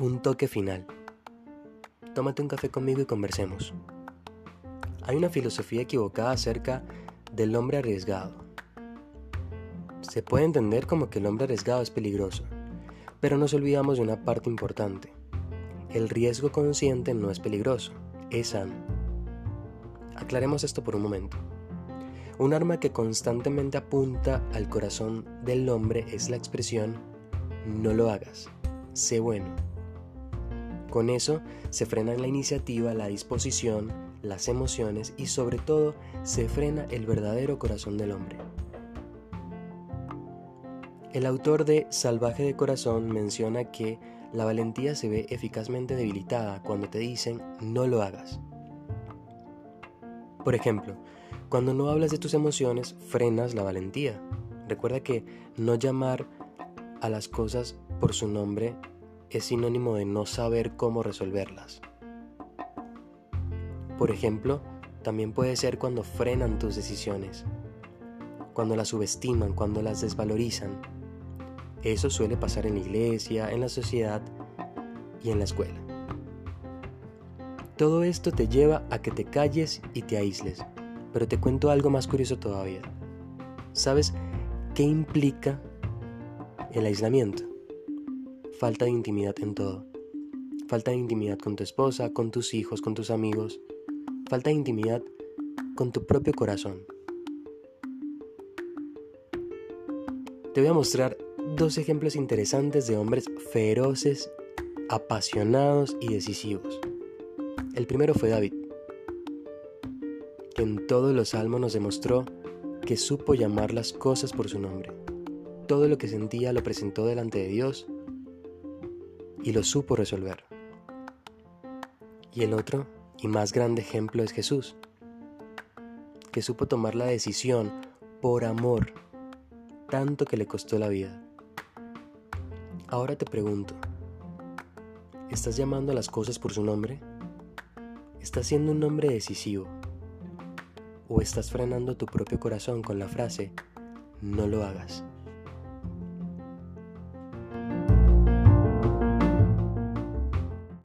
Un toque final. Tómate un café conmigo y conversemos. Hay una filosofía equivocada acerca del hombre arriesgado. Se puede entender como que el hombre arriesgado es peligroso, pero nos olvidamos de una parte importante. El riesgo consciente no es peligroso, es sano. Aclaremos esto por un momento. Un arma que constantemente apunta al corazón del hombre es la expresión no lo hagas, sé bueno. Con eso se frena la iniciativa, la disposición, las emociones y sobre todo se frena el verdadero corazón del hombre. El autor de Salvaje de Corazón menciona que la valentía se ve eficazmente debilitada cuando te dicen no lo hagas. Por ejemplo, cuando no hablas de tus emociones, frenas la valentía. Recuerda que no llamar a las cosas por su nombre es sinónimo de no saber cómo resolverlas. Por ejemplo, también puede ser cuando frenan tus decisiones, cuando las subestiman, cuando las desvalorizan. Eso suele pasar en la iglesia, en la sociedad y en la escuela. Todo esto te lleva a que te calles y te aísles, pero te cuento algo más curioso todavía. ¿Sabes qué implica el aislamiento? Falta de intimidad en todo. Falta de intimidad con tu esposa, con tus hijos, con tus amigos. Falta de intimidad con tu propio corazón. Te voy a mostrar dos ejemplos interesantes de hombres feroces, apasionados y decisivos. El primero fue David, que en todos los salmos nos demostró que supo llamar las cosas por su nombre. Todo lo que sentía lo presentó delante de Dios y lo supo resolver. Y el otro y más grande ejemplo es Jesús, que supo tomar la decisión por amor, tanto que le costó la vida. Ahora te pregunto, ¿estás llamando a las cosas por su nombre? ¿Estás siendo un hombre decisivo? ¿O estás frenando tu propio corazón con la frase, no lo hagas?